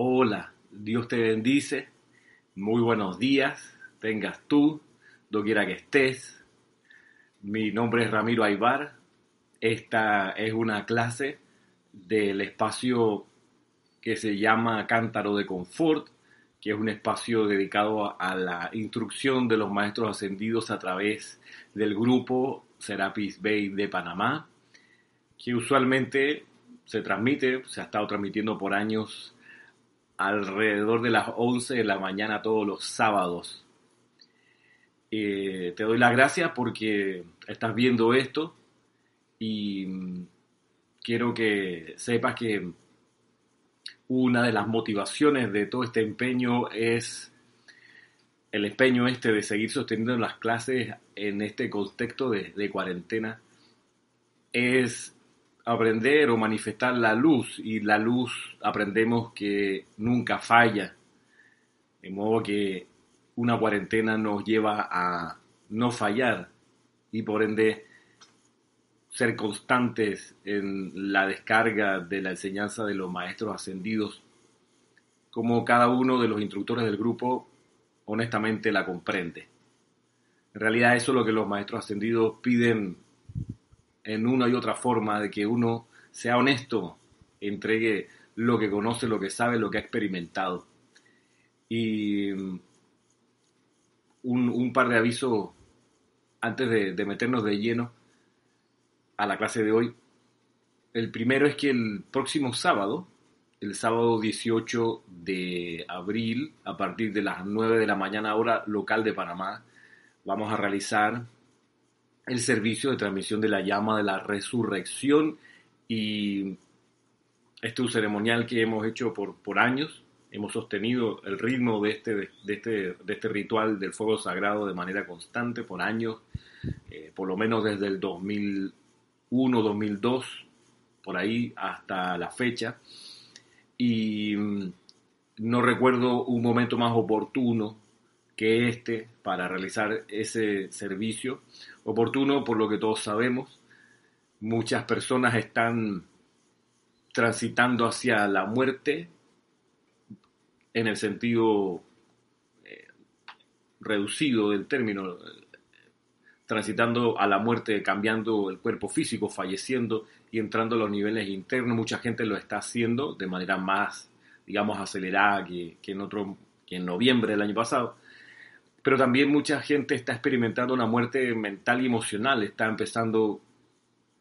Hola, Dios te bendice. Muy buenos días. Tengas tú, doquiera que estés. Mi nombre es Ramiro Aybar. Esta es una clase del espacio que se llama Cántaro de Confort, que es un espacio dedicado a la instrucción de los maestros ascendidos a través del grupo Serapis Bay de Panamá, que usualmente se transmite, se ha estado transmitiendo por años alrededor de las 11 de la mañana todos los sábados. Eh, te doy las gracias porque estás viendo esto y mm, quiero que sepas que una de las motivaciones de todo este empeño es el empeño este de seguir sosteniendo las clases en este contexto de, de cuarentena es aprender o manifestar la luz y la luz aprendemos que nunca falla. De modo que una cuarentena nos lleva a no fallar y por ende ser constantes en la descarga de la enseñanza de los maestros ascendidos, como cada uno de los instructores del grupo honestamente la comprende. En realidad eso es lo que los maestros ascendidos piden en una y otra forma de que uno sea honesto, entregue lo que conoce, lo que sabe, lo que ha experimentado. Y mm, un, par de avisos antes de, de meternos de lleno a la clase de hoy. El primero es que el próximo sábado, el sábado 18 de abril, a partir de las 9 de la mañana hora local de Panamá, vamos a realizar el servicio de transmisión de la llama de la resurrección y este ceremonial que hemos hecho por, por años. Hemos sostenido el ritmo de este, de, este, de este ritual del fuego sagrado de manera constante por años, eh, por lo menos desde el 2001, 2002, por ahí hasta la fecha. Y mm, no recuerdo un momento más oportuno que este para realizar ese servicio. Oportuno por lo que todos sabemos. Muchas personas están transitando hacia la muerte en el sentido eh, reducido del término, transitando a la muerte, cambiando el cuerpo físico, falleciendo y entrando a los niveles internos. Mucha gente lo está haciendo de manera más, digamos, acelerada que, en, otro, que en noviembre del año pasado pero también mucha gente está experimentando una muerte mental y emocional, está empezando,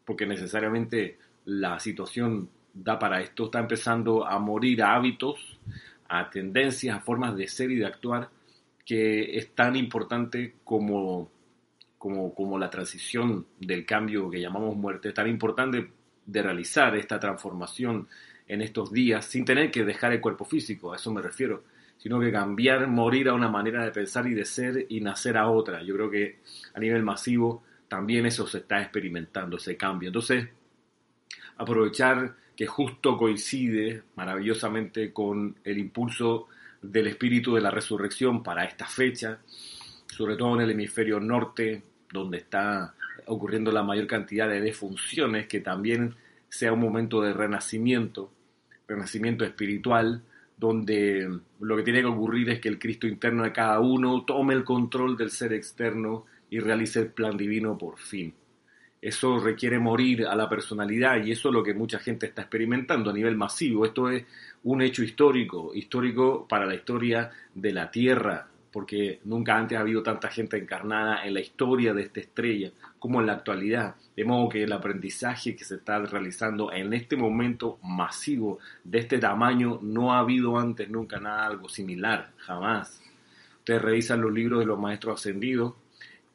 porque necesariamente la situación da para esto, está empezando a morir a hábitos, a tendencias, a formas de ser y de actuar que es tan importante como, como, como la transición del cambio que llamamos muerte, es tan importante de realizar esta transformación en estos días sin tener que dejar el cuerpo físico, a eso me refiero sino que cambiar, morir a una manera de pensar y de ser y nacer a otra. Yo creo que a nivel masivo también eso se está experimentando, ese cambio. Entonces, aprovechar que justo coincide maravillosamente con el impulso del espíritu de la resurrección para esta fecha, sobre todo en el hemisferio norte, donde está ocurriendo la mayor cantidad de defunciones, que también sea un momento de renacimiento, renacimiento espiritual, donde lo que tiene que ocurrir es que el Cristo interno de cada uno tome el control del ser externo y realice el plan divino por fin. Eso requiere morir a la personalidad y eso es lo que mucha gente está experimentando a nivel masivo. Esto es un hecho histórico, histórico para la historia de la Tierra, porque nunca antes ha habido tanta gente encarnada en la historia de esta estrella como en la actualidad. De modo que el aprendizaje que se está realizando en este momento masivo de este tamaño no ha habido antes nunca nada algo similar, jamás. Ustedes revisan los libros de los maestros ascendidos,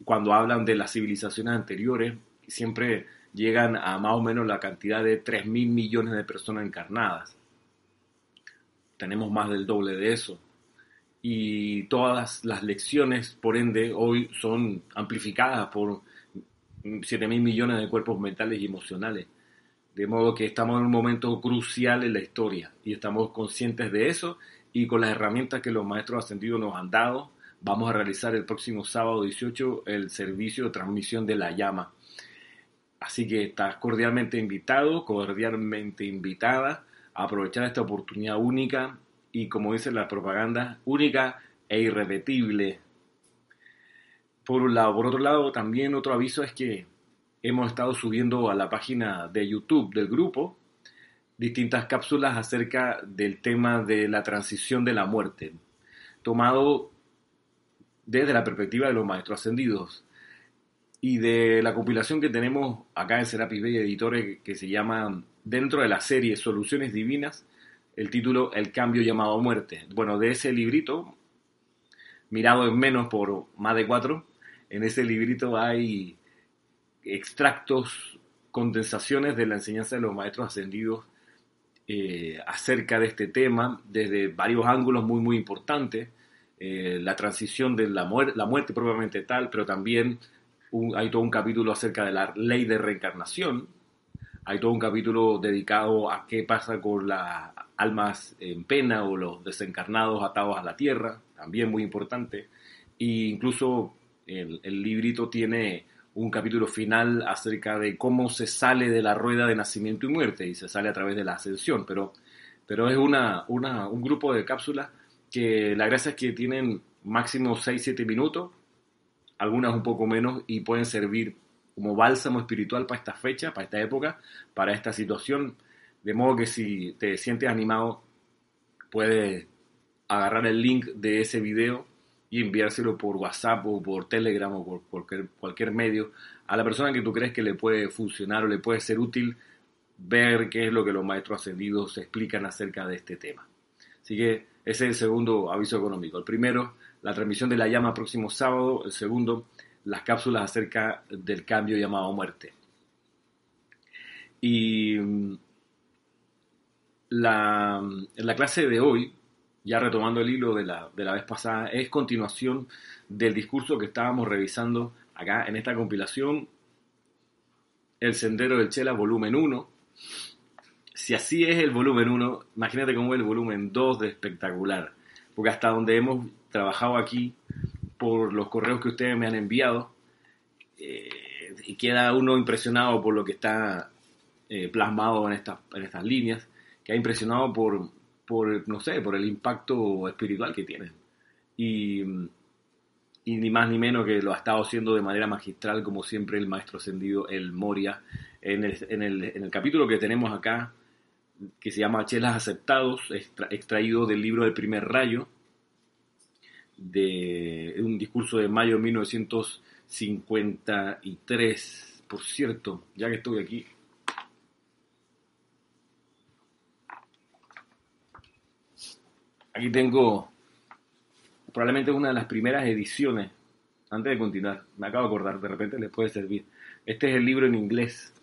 cuando hablan de las civilizaciones anteriores, siempre llegan a más o menos la cantidad de 3 mil millones de personas encarnadas. Tenemos más del doble de eso y todas las lecciones, por ende, hoy son amplificadas por 7 mil millones de cuerpos mentales y emocionales. De modo que estamos en un momento crucial en la historia y estamos conscientes de eso y con las herramientas que los maestros ascendidos nos han dado, vamos a realizar el próximo sábado 18 el servicio de transmisión de la llama. Así que estás cordialmente invitado, cordialmente invitada a aprovechar esta oportunidad única y, como dice la propaganda, única e irrepetible. Por un lado. Por otro lado, también otro aviso es que hemos estado subiendo a la página de YouTube del grupo distintas cápsulas acerca del tema de la transición de la muerte, tomado desde la perspectiva de los maestros ascendidos y de la compilación que tenemos acá en Serapis Bay Editores que se llama dentro de la serie Soluciones Divinas, el título El cambio llamado muerte. Bueno, de ese librito, mirado en menos por más de cuatro, en ese librito hay extractos, condensaciones de la enseñanza de los maestros ascendidos eh, acerca de este tema desde varios ángulos muy, muy importantes. Eh, la transición de la, la muerte propiamente tal, pero también hay todo un capítulo acerca de la ley de reencarnación, hay todo un capítulo dedicado a qué pasa con las almas en pena o los desencarnados atados a la tierra, también muy importante. E incluso el, el librito tiene un capítulo final acerca de cómo se sale de la rueda de nacimiento y muerte y se sale a través de la ascensión, pero, pero es una, una, un grupo de cápsulas que la gracia es que tienen máximo 6-7 minutos, algunas un poco menos y pueden servir como bálsamo espiritual para esta fecha, para esta época, para esta situación, de modo que si te sientes animado, puedes agarrar el link de ese video y enviárselo por WhatsApp o por Telegram o por cualquier, medio a la persona que tú crees que le puede funcionar o le puede ser útil ver qué es lo que los maestros ascendidos explican acerca de este tema. Así que ese es el segundo aviso económico. El primero, la transmisión de la llama próximo sábado. El segundo, las cápsulas acerca del cambio llamado muerte. Y mm, la, la clase de hoy ya retomando el hilo de la, de la vez pasada, es continuación del discurso que estábamos revisando acá en esta compilación, El Sendero del Chela, volumen 1. Si así es el volumen 1, imagínate cómo es el volumen 2 de espectacular. Porque hasta donde hemos trabajado aquí, por los correos que ustedes me han enviado, eh, y queda uno impresionado por lo que está eh, plasmado en, en estas líneas, que ha impresionado por, por, no sé, por el impacto espiritual que tiene. Y, ni más ni menos que lo ha estado haciendo de manera magistral, como siempre el maestro ascendido, el Moria, en el, en el, en el capítulo que tenemos acá, que se llama Chelas Aceptados, extraído del libro del primer rayo, de un discurso de mayo de 1953. Por cierto, ya que estoy aquí, Aquí tengo probablemente una de las primeras ediciones. Antes de continuar, me acabo de acordar, de repente les puede servir. Este es el libro en inglés,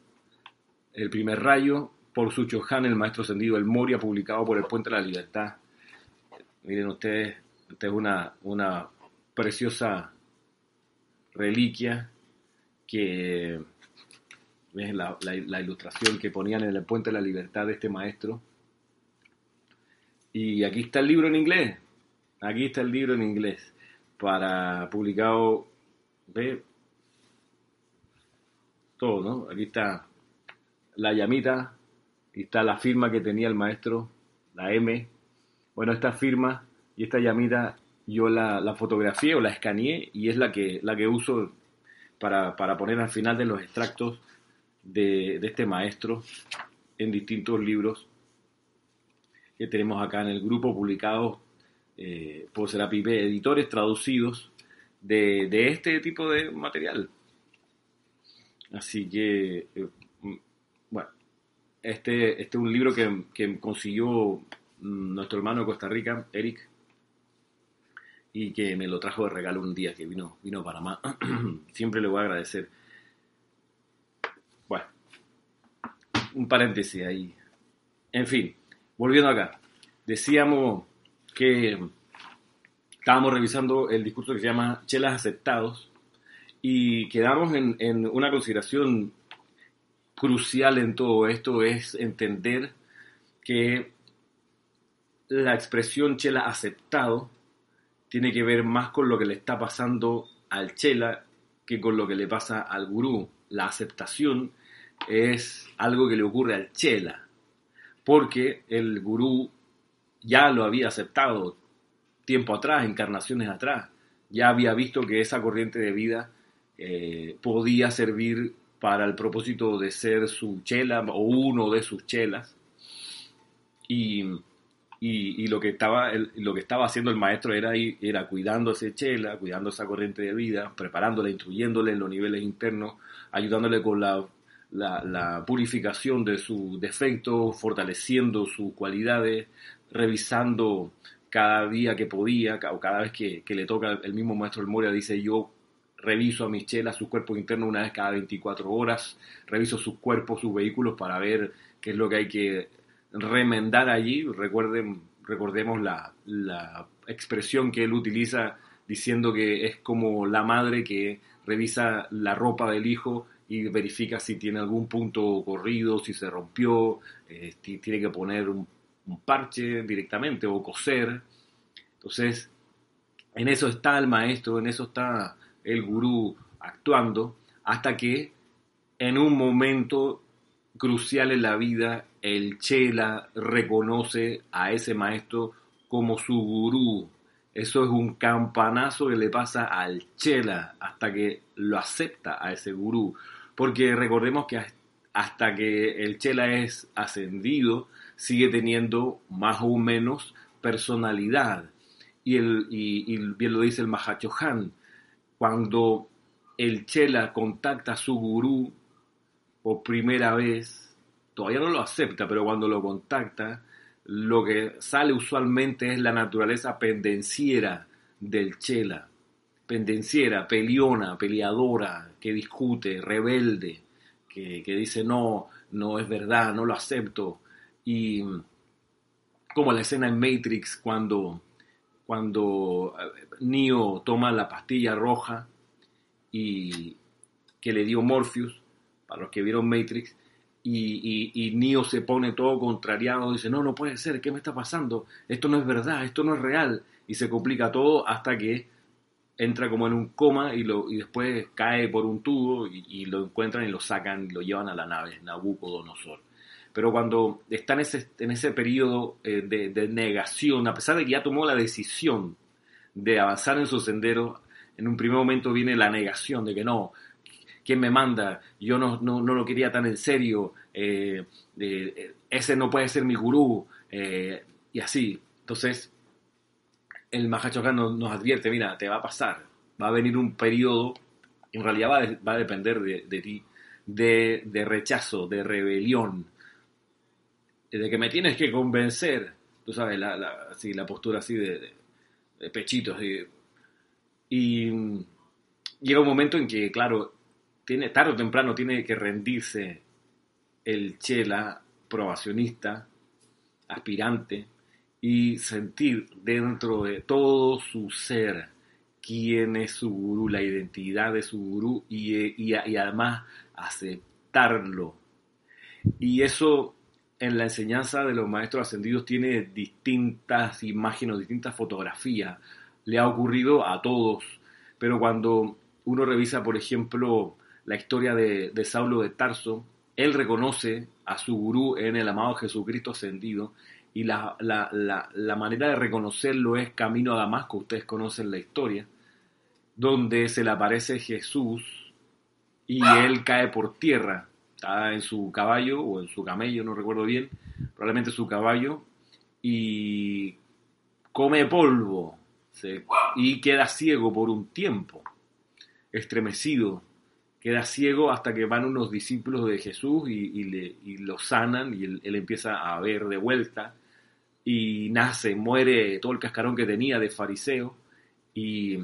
El primer rayo, por Sucho Han, el maestro ascendido, el Moria, publicado por el Puente de la Libertad. Miren ustedes, esta es una, una preciosa reliquia que es la, ilustración que ponían en el Puente de la Libertad de este maestro y aquí está el libro en inglés. Aquí está el libro en inglés. Para publicado. ¿Ve? Todo, ¿no? Aquí está la llamita. Aquí está la firma que tenía el maestro. La M. Bueno, esta firma y esta llamita yo la, fotografié o la escaneé y es la que, la que uso para, para poner al final de los extractos de, de este maestro en distintos libros que tenemos acá en el grupo publicados eh, por Serapi editores traducidos de, este tipo de material. Así que, eh, mm, bueno, este, este es un libro que, consiguió mm, nuestro hermano de Costa Rica, Eric, y que me lo trajo de regalo un día que vino, vino a Panamá. Siempre le voy a agradecer. Bueno, un paréntesis ahí. En fin, volviendo acá, decíamos que estábamos revisando el discurso que se llama Chelas Aceptados y quedamos en, una consideración crucial en todo esto, es entender que la expresión chela aceptado tiene que ver más con lo que le está pasando al chela que con lo que le pasa al gurú. La aceptación es algo que le ocurre al chela porque el gurú ya lo había aceptado tiempo atrás, encarnaciones atrás, ya había visto que esa corriente de vida eh, podía servir para el propósito de ser su chela o uno de sus chelas. Y, y, lo, que estaba, lo que estaba haciendo el maestro era, era cuidando ese chela, cuidando esa corriente de vida, preparándola, instruyéndole en los niveles internos, ayudándole con la, la, purificación de sus defectos, fortaleciendo sus cualidades, revisando cada día que podía, o cada vez que, que le toca el mismo maestro El Moria, dice yo reviso a mis chelas sus cuerpos internos una vez cada 24 horas, reviso sus cuerpos, sus vehículos para ver qué es lo que hay que remendar allí. Recuerden, recordemos la, la expresión que él utiliza diciendo que es como la madre que revisa la ropa del hijo y verifica si tiene algún punto corrido, si se rompió, eh, tiene que poner un, un, parche directamente o coser. Entonces, en eso está el maestro, en eso está el gurú actuando, hasta que en un momento crucial en la vida el chela reconoce a ese maestro como su gurú. Eso es un campanazo que le pasa al chela hasta que lo acepta a ese gurú. Porque recordemos que hasta que el chela es ascendido, sigue teniendo más o menos personalidad. Y, bien lo dice el Mahachohan, cuando el Chela contacta a su gurú por primera vez, todavía no lo acepta, pero cuando lo contacta, lo que sale usualmente es la naturaleza pendenciera del Chela. Pendenciera, peleona, peleadora, que discute, rebelde, que, que dice no, no es verdad, no lo acepto. Y como la escena en Matrix cuando cuando eh, Neo toma la pastilla roja y que le dio Morpheus, para los que vieron Matrix, y, y, se pone todo contrariado, dice, no, no puede ser, ¿qué me está pasando? Esto no es verdad, esto no es real, y se complica todo hasta que entra como en un coma y, lo, y después cae por un tubo y, lo encuentran y lo sacan y lo llevan a la nave Nabucodonosor pero cuando está en ese, en ese periodo eh, de, negación, a pesar de que ya tomó la decisión de avanzar en su sendero, en un primer momento viene la negación de que no, ¿quién me manda? Yo no, no, lo quería tan en serio, eh, ese no puede ser mi gurú, eh, y así. Entonces, el Mahachokan nos, advierte, mira, te va a pasar, va a venir un periodo, en realidad va, va a depender de, ti, de, de, rechazo, de rebelión, de que me tienes que convencer, tú sabes, la, la, así, la postura así de, de, pechitos. Y llega un momento en que, claro, tarde o temprano tiene que rendirse el chela probacionista, aspirante, y sentir dentro de todo su ser quién es su gurú, la identidad de su gurú y, y, y además aceptarlo. Y eso en la enseñanza de los maestros ascendidos tiene distintas imágenes, distintas fotografías. Le ha ocurrido a todos, pero cuando uno revisa, por ejemplo, la historia de, Saulo de Tarso, él reconoce a su gurú en el amado Jesucristo ascendido y la, la, manera de reconocerlo es camino a Damasco, ustedes conocen la historia, donde se le aparece Jesús y él cae por tierra está en su caballo o en su camello, no recuerdo bien, probablemente su caballo, y come polvo y queda ciego por un tiempo, estremecido, queda ciego hasta que van unos discípulos de Jesús y, le, lo sanan y él, empieza a ver de vuelta y nace, muere todo el cascarón que tenía de fariseo y,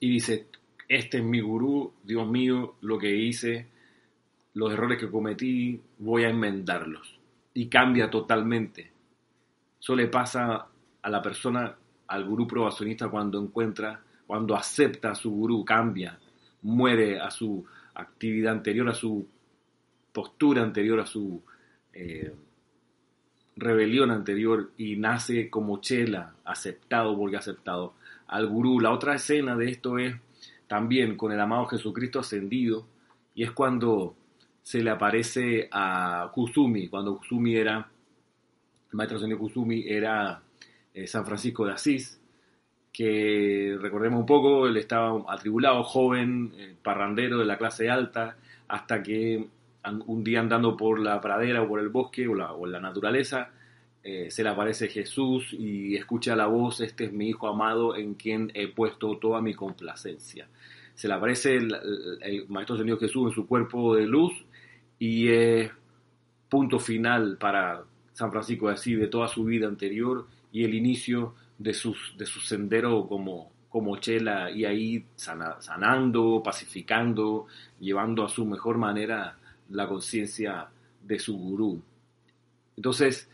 y dice, este es mi gurú, Dios mío, lo que hice los errores que cometí, voy a enmendarlos. Y cambia totalmente. Eso le pasa a la persona, al gurú probacionista cuando encuentra, cuando acepta a su gurú, cambia, muere a su actividad anterior, a su postura anterior, a su eh, rebelión anterior y nace como chela, aceptado porque aceptado al gurú. La otra escena de esto es también con el amado Jesucristo ascendido y es cuando se le aparece a Kusumi, cuando Kusumi era el maestro Sendio Kusumi era eh, San Francisco de Asís, que recordemos un poco, él estaba atribulado, joven, eh, parrandero de la clase alta, hasta que un día andando por la pradera o por el bosque o, la, o la naturaleza, eh, se le aparece Jesús y escucha la voz, este es mi Hijo amado en quien he puesto toda mi complacencia. Se le aparece el, Maestro Señor Jesús en su cuerpo de luz y es punto final para San Francisco de Asís de toda su vida anterior y el inicio de, sus, de su sendero como, como chela y ahí sanando, pacificando, llevando a su mejor manera la conciencia de su gurú. Entonces,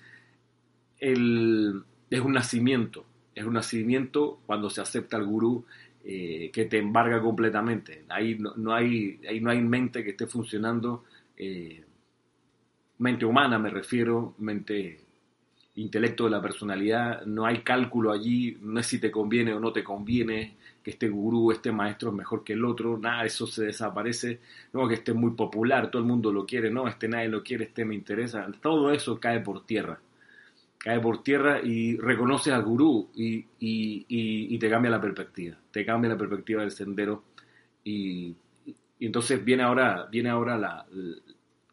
el, es un nacimiento, es un nacimiento cuando se acepta al gurú eh, que te embarga completamente. Ahí no, hay, ahí no hay mente que esté funcionando, eh, mente humana me refiero, mente intelecto de la personalidad, no hay cálculo allí, no es si te conviene o no te conviene, que este gurú, este maestro es mejor que el otro, nada, eso se desaparece, no, que esté muy popular, todo el mundo lo quiere, no, este nadie lo quiere, este me interesa, todo eso cae por tierra, cae por tierra y reconoces al gurú y, y, te cambia la perspectiva, te cambia la perspectiva del sendero y, entonces viene ahora, viene ahora la,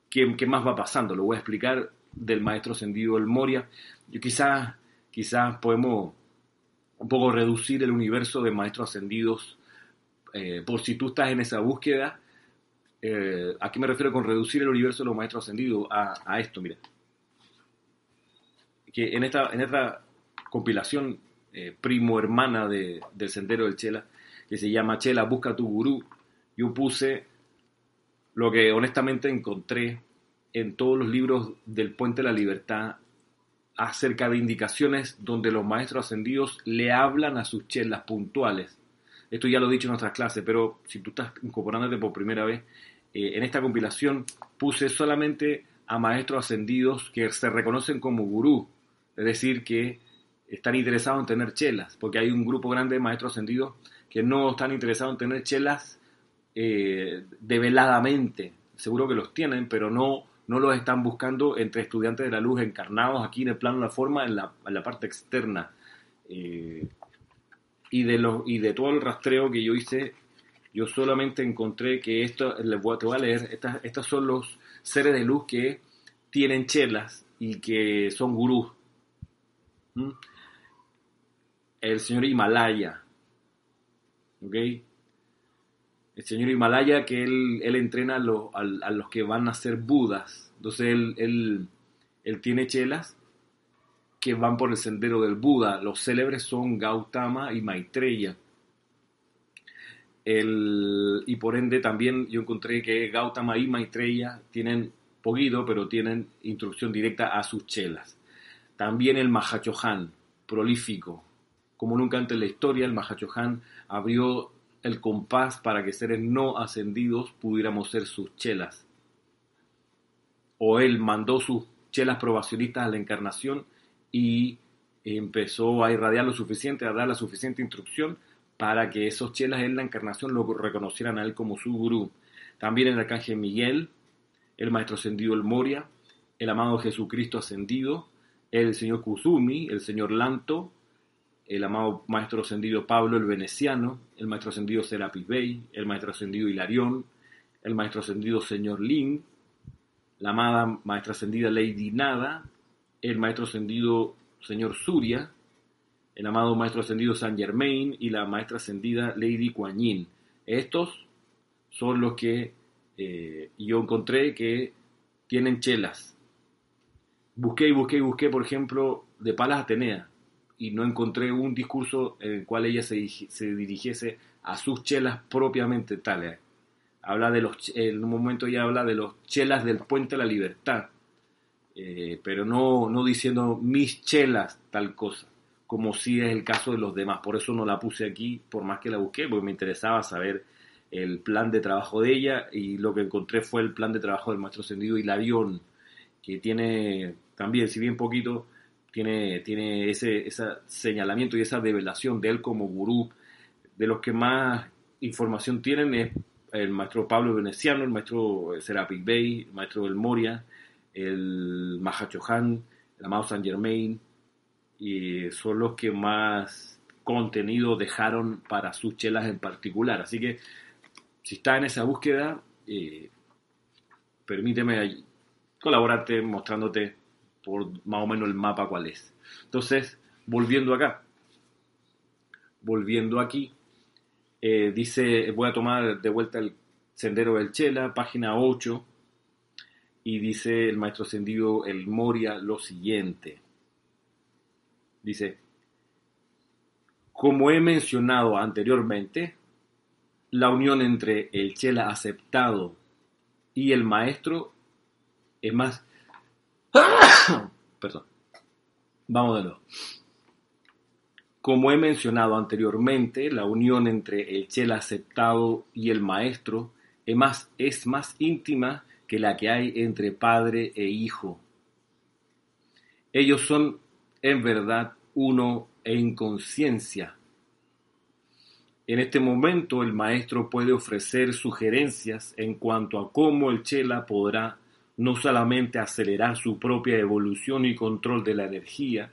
¿qué, ¿qué, más va pasando? Lo voy a explicar del maestro ascendido El Moria. Yo quizás, quizás podemos un poco reducir el universo de maestros ascendidos eh, por si tú estás en esa búsqueda. Eh, ¿A qué me refiero con reducir el universo de los maestros ascendidos? A, esto, mira. Que en esta, en esta compilación eh, primo hermana de, del Sendero del Chela, que se llama Chela, busca tu gurú, yo puse lo que honestamente encontré en todos los libros del Puente de la Libertad acerca de indicaciones donde los maestros ascendidos le hablan a sus chelas puntuales. Esto ya lo he dicho en otras clases, pero si tú estás incorporándote por primera vez, eh, en esta compilación puse solamente a maestros ascendidos que se reconocen como gurú, es decir, que están interesados en tener chelas, porque hay un grupo grande de maestros ascendidos que no están interesados en tener chelas eh, develadamente. Seguro que los tienen, pero no no los están buscando entre estudiantes de la luz encarnados aquí en el plano de la forma, en la, parte externa. Eh, y, de los, y de todo el rastreo que yo hice, yo solamente encontré que esto, les voy, te voy a leer, estas, estos son los seres de luz que tienen chelas y que son gurús. ¿Mm? El señor Himalaya, ¿ok? El señor Himalaya que él, él entrena a los, a, los, que van a ser budas. Entonces él, él, tiene chelas que van por el sendero del Buda. Los célebres son Gautama y Maitreya. El, y por ende también yo encontré que Gautama y Maitreya tienen poquito, pero tienen instrucción directa a sus chelas. También el Mahachohan, prolífico. Como nunca antes en la historia, el Mahachohan abrió el compás para que seres no ascendidos pudiéramos ser sus chelas. O él mandó sus chelas probacionistas a la encarnación y empezó a irradiar lo suficiente, a dar la suficiente instrucción para que esos chelas en la encarnación lo reconocieran a él como su gurú. También el arcángel Miguel, el maestro ascendido El Moria, el amado Jesucristo ascendido, el señor Kusumi, el señor Lanto, el amado maestro ascendido Pablo el Veneciano, el maestro ascendido Serapis Bey, el maestro ascendido Hilarión, el maestro ascendido Señor Lin, la amada maestra ascendida Lady Nada, el maestro ascendido Señor Surya, el amado maestro ascendido Saint Germain y la maestra ascendida Lady Kuan Yin. Estos son los que eh, yo encontré que tienen chelas. Busqué y busqué y busqué, por ejemplo, de Palas Atenea y no encontré un discurso en el cual ella se, se dirigiese a sus chelas propiamente tales. Habla de los, en un momento ya habla de los chelas del puente de la libertad, eh, pero no, no diciendo mis chelas tal cosa, como si es el caso de los demás. Por eso no la puse aquí, por más que la busqué, porque me interesaba saber el plan de trabajo de ella y lo que encontré fue el plan de trabajo del maestro ascendido Hilarión, que tiene también, si bien poquito, tiene, tiene ese, señalamiento y esa develación de él como gurú. De los que más información tienen es el maestro Pablo Veneciano, el maestro Serapis Bey, el maestro del Moria, el Mahachohan, el amado Saint Germain, y son los que más contenido dejaron para sus chelas en particular. Así que si está en esa búsqueda, eh, permíteme colaborarte mostrándote por más o menos el mapa cuál es. Entonces, volviendo acá, volviendo aquí, eh, dice, voy a tomar de vuelta el Sendero del Chela, página 8, y dice el maestro ascendido, el Moria, lo siguiente. Dice, como he mencionado anteriormente, la unión entre el Chela aceptado y el maestro es más... Perdón. Vamos de nuevo. Como he mencionado anteriormente, la unión entre el Chela aceptado y el maestro es más, es más íntima que la que hay entre padre e hijo. Ellos son en verdad uno en conciencia. En este momento el maestro puede ofrecer sugerencias en cuanto a cómo el Chela podrá no solamente acelerar su propia evolución y control de la energía,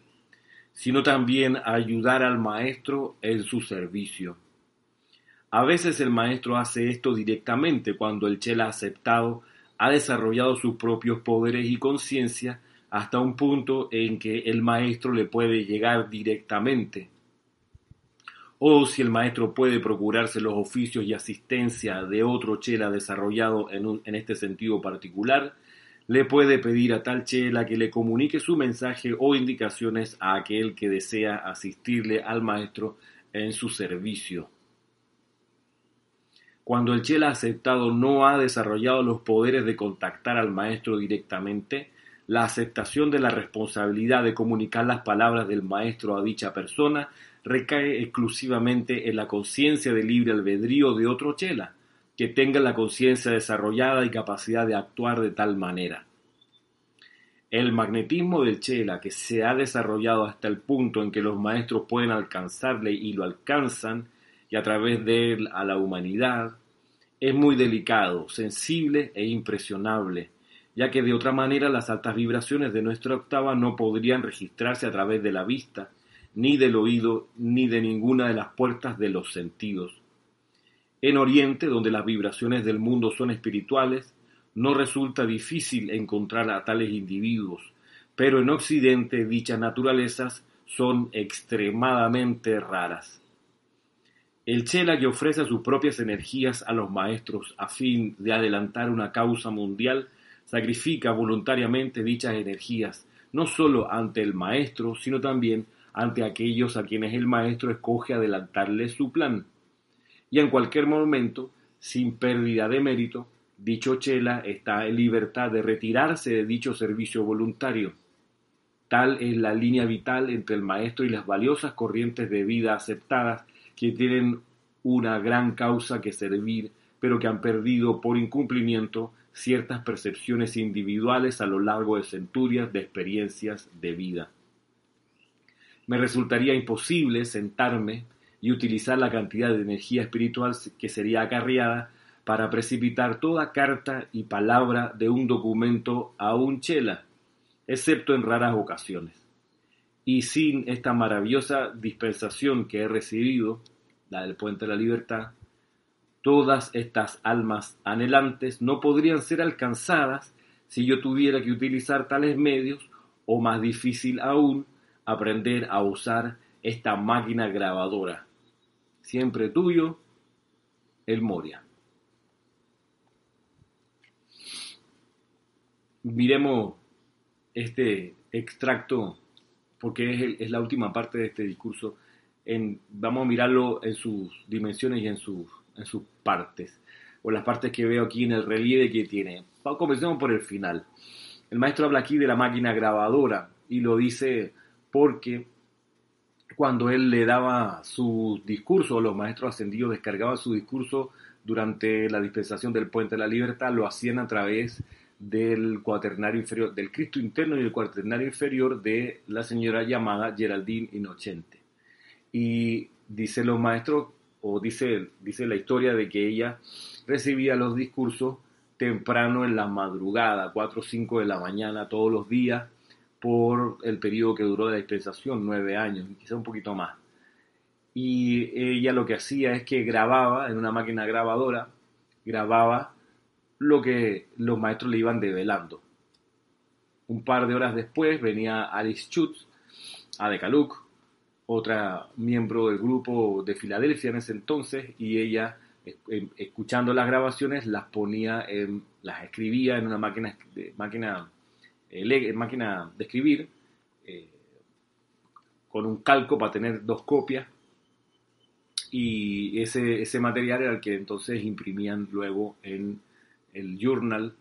sino también ayudar al maestro en su servicio. A veces el maestro hace esto directamente cuando el Chela aceptado ha desarrollado sus propios poderes y conciencia hasta un punto en que el maestro le puede llegar directamente. O si el maestro puede procurarse los oficios y asistencia de otro chela desarrollado en, en este sentido particular, le puede pedir a tal chela que le comunique su mensaje o indicaciones a aquel que desea asistirle al maestro en su servicio. Cuando el chela aceptado no ha desarrollado los poderes de contactar al maestro directamente, la aceptación de la responsabilidad de comunicar las palabras del maestro a dicha persona recae exclusivamente en la conciencia de libre albedrío de otro chela, que tenga la conciencia desarrollada y capacidad de actuar de tal manera. El magnetismo del chela que se ha desarrollado hasta el punto en que los maestros pueden alcanzarle y lo alcanzan, y a través de él a la humanidad, es muy delicado, sensible e impresionable, ya que de otra manera las altas vibraciones de nuestra octava no podrían registrarse a través de la vista, ni del oído, ni de ninguna de las puertas de los sentidos. En Oriente, donde las vibraciones del mundo son espirituales, no resulta difícil encontrar a tales individuos, pero en Occidente dichas naturalezas son extremadamente raras. El Chela que ofrece sus propias energías a los maestros a fin de adelantar una causa mundial, sacrifica voluntariamente dichas energías, no solo ante el maestro, sino también ante aquellos a quienes el maestro escoge adelantarles su plan. Y en cualquier momento, sin pérdida de mérito, dicho Chela está en libertad de retirarse de dicho servicio voluntario. Tal es la línea vital entre el maestro y las valiosas corrientes de vida aceptadas que tienen una gran causa que servir, pero que han perdido por incumplimiento ciertas percepciones individuales a lo largo de centurias de experiencias de vida. Me resultaría imposible sentarme y utilizar la cantidad de energía espiritual que sería acarreada para precipitar toda carta y palabra de un documento a un chela, excepto en raras ocasiones y sin esta maravillosa dispensación que he recibido, la del puente de la libertad, todas estas almas anhelantes no podrían ser alcanzadas si yo tuviera que utilizar tales medios o más difícil aún, aprender a usar esta máquina grabadora. Siempre tuyo, el Moria. Miremos este extracto porque es, la última parte de este discurso. Vamos a mirarlo en sus dimensiones y en sus, en sus partes, o las partes que veo aquí en el relieve que tiene. Comencemos por el final. El maestro habla aquí de la máquina grabadora y lo dice porque cuando él le daba su discurso, los maestros ascendidos descargaban su discurso durante la dispensación del Puente de la Libertad, lo hacían a través del cuaternario inferior, del Cristo interno y el cuaternario inferior de la señora llamada Geraldine Inocente. Y dice los maestros, o dice, dice la historia de que ella recibía los discursos temprano en la madrugada, 4 o 5 de la mañana todos los días, por el periodo que duró la dispensación, nueve años, quizá un poquito más. Y ella lo que hacía es que grababa en una máquina grabadora, grababa lo que los maestros le iban develando. Un par de horas después venía Alice Schutz a Decaluk, otra miembro del grupo de Filadelfia en ese entonces, y ella, escuchando las grabaciones, las ponía, las escribía en una máquina, máquina, eh, máquina de escribir, eh, con un calco para tener dos copias, y ese, ese material era el que entonces imprimían luego en el journal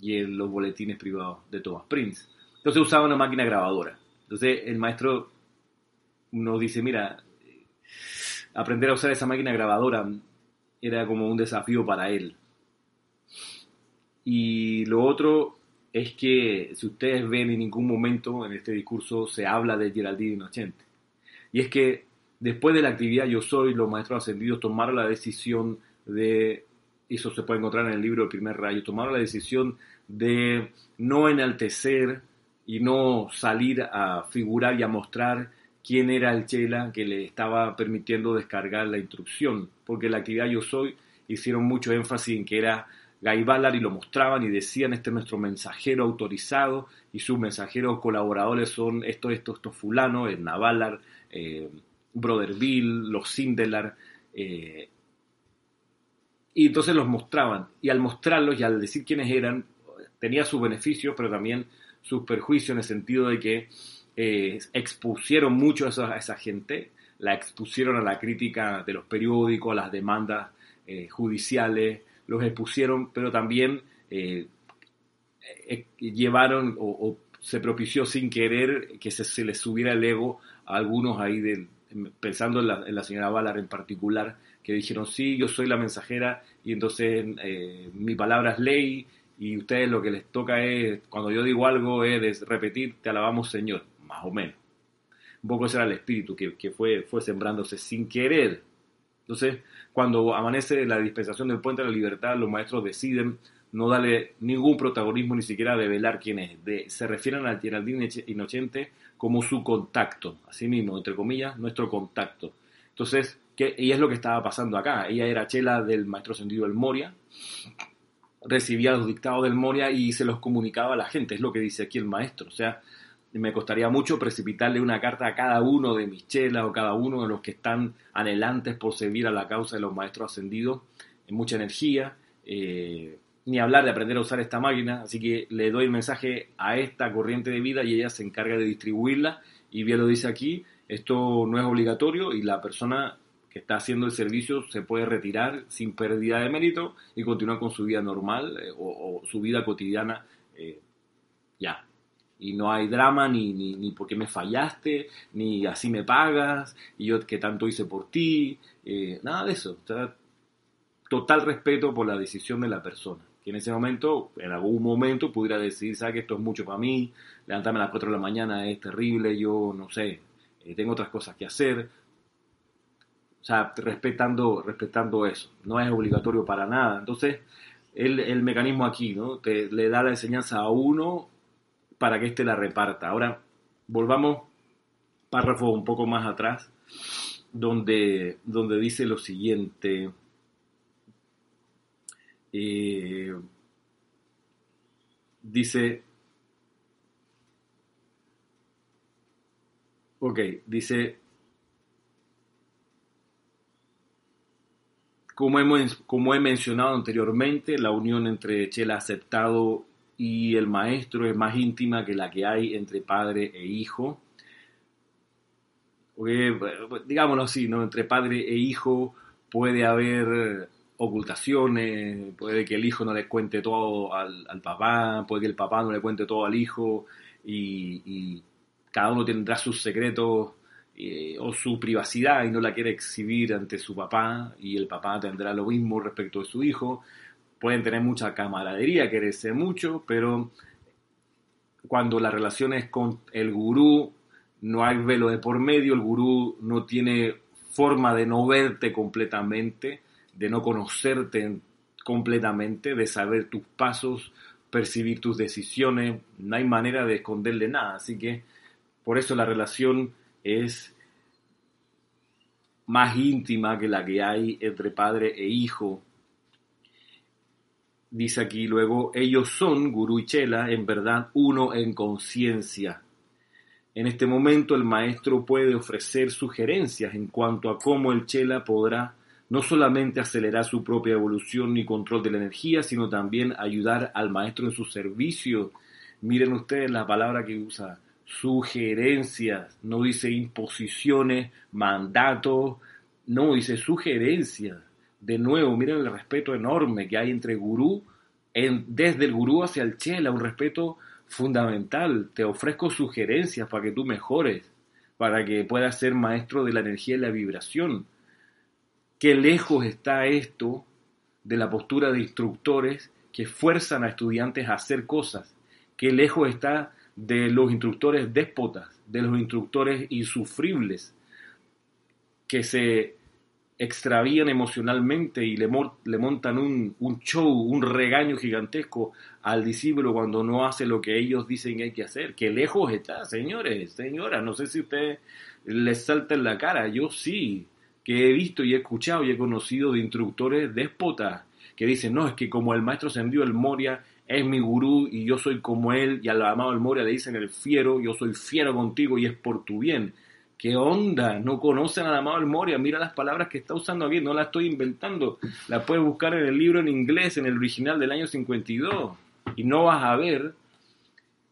y en los boletines privados de Thomas Prince. Entonces usaba una máquina grabadora. Entonces el maestro nos dice, mira, aprender a usar esa máquina grabadora era como un desafío para él. Y lo otro es que, si ustedes ven en ningún momento en este discurso se habla de Geraldine Inocente. Y es que después de la actividad Yo Soy, los maestros ascendidos tomaron la decisión de eso se puede encontrar en el libro El primer rayo, tomaron la decisión de no enaltecer y no salir a figurar y a mostrar quién era el chela que le estaba permitiendo descargar la instrucción, porque la actividad Yo Soy hicieron mucho énfasis en que era Guy Ballard y lo mostraban y decían, este es nuestro mensajero autorizado y sus mensajeros colaboradores son esto, esto, esto fulano, el Navalar, eh, Bill, los Sindelar, eh, y entonces los mostraban. Y al mostrarlos y al decir quiénes eran, tenía sus beneficios, pero también sus perjuicios en el sentido de que eh, expusieron mucho a esa, gente, la expusieron a la crítica de los periódicos, a las demandas eh, judiciales, los expusieron, pero también eh, llevaron o, se propició sin querer que se, les subiera el ego a algunos ahí, de, pensando en la, en la señora Ballard en particular, que dijeron, sí, yo soy la mensajera y entonces eh, mi palabra es ley y ustedes lo que les toca es, cuando yo digo algo, es repetir, te alabamos Señor, más o menos. Un poco ese era el espíritu que, que fue, fue sembrándose sin querer. Entonces, cuando amanece la dispensación del puente de la libertad, los maestros deciden no darle ningún protagonismo, ni siquiera develar quién es. Se refieren al Geraldine Inocente como su contacto, así mismo, entre comillas, nuestro contacto. Entonces, y es lo que estaba pasando acá. Ella era chela del maestro sentido del Moria, recibía los dictados del Moria y se los comunicaba a la gente, es lo que dice aquí el maestro. O sea, me costaría mucho precipitarle una carta a cada uno de mis chelas o cada uno de los que están anhelantes por servir a la causa de los maestros ascendidos, en mucha energía, eh, ni hablar de aprender a usar esta máquina, así que le doy el mensaje a esta corriente de vida y ella se encarga de distribuirla. Y bien lo dice aquí, esto no es obligatorio y la persona que está haciendo el servicio se puede retirar sin pérdida de mérito y continuar con su vida normal eh, o, su vida cotidiana eh, ya. Y no hay drama ni, ni, ni porque me fallaste, ni así me pagas, y yo que tanto hice por ti, eh, nada de eso. total respeto por la decisión de la persona. Que en ese momento, en algún momento, pudiera decir, sabes que esto es mucho para mí, levantarme a las 4 de la mañana es terrible, yo no sé, tengo otras cosas que hacer, o sea, respetando, respetando eso. No es obligatorio para nada. Entonces, el, el mecanismo aquí, ¿no? Te, le da la enseñanza a uno para que éste la reparta. Ahora, volvamos párrafo un poco más atrás, donde, donde dice lo siguiente. Eh, dice, ok, dice, Como, he mencionado anteriormente, la unión entre Chela aceptado y el maestro es más íntima que la que hay entre padre e hijo. digámoslo así, ¿no? Entre padre e hijo puede haber ocultaciones, puede que el hijo no le cuente todo al, papá, puede que el papá no le cuente todo al hijo y, y cada uno tendrá sus secretos eh, o su privacidad y no la quiere exhibir ante su papá y el papá tendrá lo mismo respecto de su hijo. Pueden tener mucha camaradería, quererse mucho, pero cuando la relación es con el gurú, no hay velo de por medio, el gurú no tiene forma de no verte completamente, de no conocerte completamente, de saber tus pasos, percibir tus decisiones, no hay manera de esconderle nada, así que por eso la relación es más íntima que la que hay entre padre e hijo. Dice aquí luego, ellos son, Guru y Chela, en verdad uno en conciencia. En este momento el maestro puede ofrecer sugerencias en cuanto a cómo el Chela podrá no solamente acelerar su propia evolución y control de la energía, sino también ayudar al maestro en su servicio. Miren ustedes la palabra que usa, sugerencias, no dice imposiciones, mandatos, no, dice sugerencias. De nuevo, miren el respeto enorme que hay entre gurú, en, desde el gurú hacia el chela, un respeto fundamental. Te ofrezco sugerencias para que tú mejores, para que puedas ser maestro de la energía y la vibración. Qué lejos está esto de la postura de instructores que fuerzan a estudiantes a hacer cosas. Qué lejos está de los instructores déspotas, de los instructores insufribles, que se extravían emocionalmente y le, le montan un, un, show, un regaño gigantesco al discípulo cuando no hace lo que ellos dicen que hay que hacer. Qué lejos está, señores, señoras. No sé si ustedes les salta en la cara. Yo sí que he visto y he escuchado y he conocido de instructores déspotas que dicen, no, es que como el maestro ascendió el Moria es mi gurú y yo soy como él y al amado el Moria le dicen el fiero, yo soy fiero contigo y es por tu bien. ¿Qué onda? No conocen al amado el Moria. Mira las palabras que está usando aquí. No las estoy inventando. Las puedes buscar en el libro en inglés, en el original del año 52. Y no vas a ver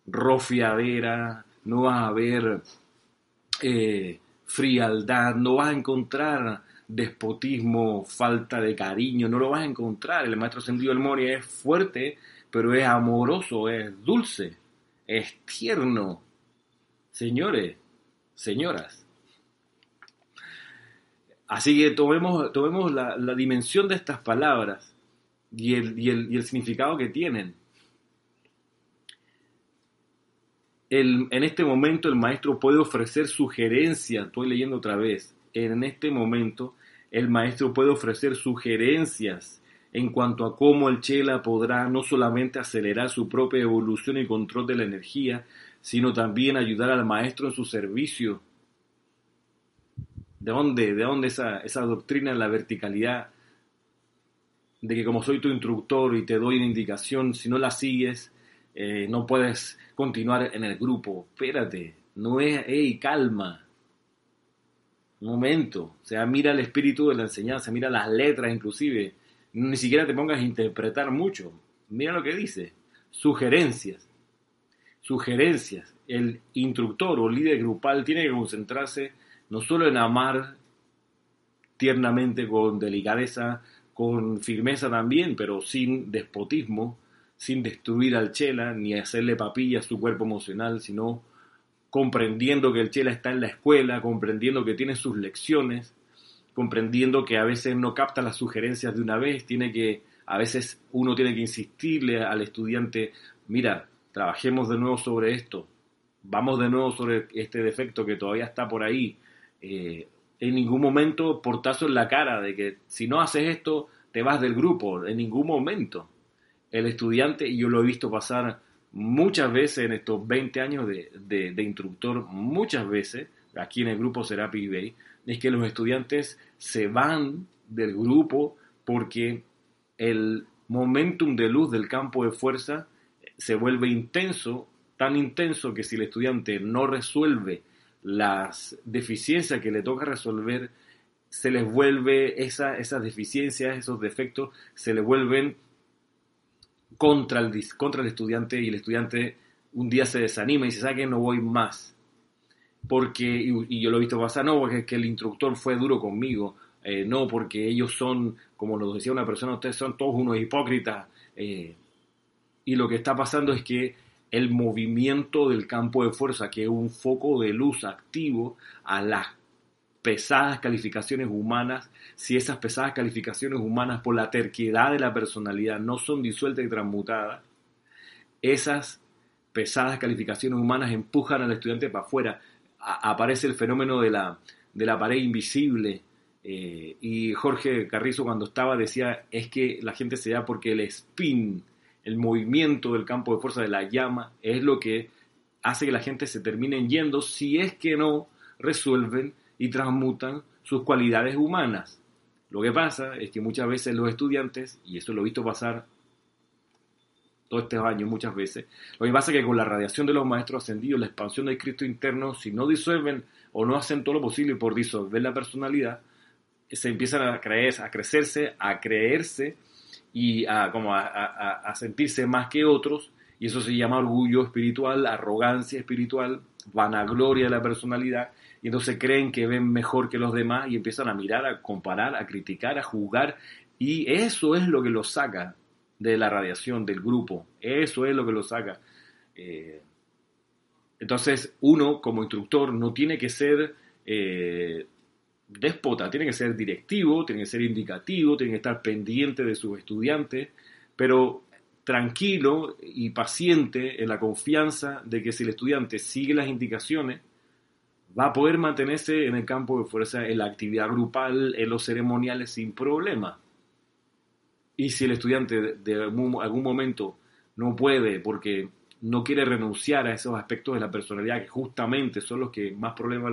rofiadera, no vas a ver eh, frialdad, no vas a encontrar despotismo, falta de cariño, no lo vas a encontrar. El maestro sentido del Moria es fuerte, pero es amoroso, es dulce, es tierno. Señores, señoras. Así que tomemos, tomemos la, dimensión de estas palabras y el, y el significado que tienen. en este momento el maestro puede ofrecer sugerencias, estoy leyendo otra vez, en este momento el maestro puede ofrecer sugerencias en cuanto a cómo el Chela podrá no solamente acelerar su propia evolución y control de la energía, sino también ayudar al maestro en su servicio. ¿De dónde, de dónde esa, esa doctrina en la verticalidad? De que como soy tu instructor y te doy una indicación, si no la sigues, eh, no puedes continuar en el grupo. Espérate, no es, hey, calma. Un momento. O sea, mira el espíritu de la enseñanza, mira las letras inclusive. Ni siquiera te pongas a interpretar mucho. Mira lo que dice. Sugerencias. Sugerencias. El instructor o líder grupal tiene que concentrarse no solo en amar tiernamente, con delicadeza, con firmeza también, pero sin despotismo, sin destruir al Chela ni hacerle papilla a su cuerpo emocional, sino comprendiendo que el Chela está en la escuela, comprendiendo que tiene sus lecciones, comprendiendo que a veces no capta las sugerencias de una vez, tiene que, a veces uno tiene que insistirle al estudiante, mira, trabajemos de nuevo sobre esto, vamos de nuevo sobre este defecto que todavía está por ahí. Eh, en ningún momento portazo en la cara de que si no haces esto, te vas del grupo, en ningún momento el estudiante, y yo lo he visto pasar muchas veces en estos 20 años de, instructor, muchas veces, aquí en el grupo Serapi Bay, es que los estudiantes se van del grupo porque el momentum de luz del campo de fuerza se vuelve intenso, tan intenso que si el estudiante no resuelve las deficiencias que le toca resolver, se les vuelve esa, esas deficiencias, esos defectos, se le vuelven contra el, contra el estudiante y el estudiante un día se desanima y se sabe que no voy más. Porque, y, yo lo he visto pasar, no, porque que el instructor fue duro conmigo, eh, no, porque ellos son, como nos decía una persona, ustedes son todos unos hipócritas. Eh, y lo que está pasando es que el movimiento del campo de fuerza, que es un foco de luz activo a las pesadas calificaciones humanas, si esas pesadas calificaciones humanas por la terquedad de la personalidad no son disueltas y transmutadas, esas pesadas calificaciones humanas empujan al estudiante para afuera. aparece el fenómeno de la, de la pared invisible. Eh, y Jorge Carrizo cuando estaba decía, es que la gente se da porque el spin, el movimiento del campo de fuerza de la llama es lo que hace que la gente se termine yendo si es que no resuelven y transmutan sus cualidades humanas. Lo que pasa es que muchas veces los estudiantes, y eso lo he visto pasar todos estos años muchas veces, lo que pasa es que con la radiación de los maestros ascendidos, la expansión del Cristo interno, si no disuelven o no hacen todo lo posible por disolver la personalidad, se empiezan a, creer, a crecerse, a creerse y a, como a, sentirse más que otros, y eso se llama orgullo espiritual, arrogancia espiritual, vanagloria de la personalidad, y entonces creen que ven mejor que los demás y empiezan a mirar, a comparar, a criticar, a juzgar, y eso es lo que los saca de la radiación del grupo, eso es lo que los saca. Eh, entonces, uno como instructor no tiene que ser eh, déspota, tiene que ser directivo, tiene que ser indicativo, tiene que estar pendiente de sus estudiantes, pero tranquilo y paciente en la confianza de que si el estudiante sigue las indicaciones, va a poder mantenerse en el campo de fuerza, en la actividad grupal, en los ceremoniales sin problema. Y si el estudiante de algún momento no puede porque no quiere renunciar a esos aspectos de la personalidad que justamente son los que más problemas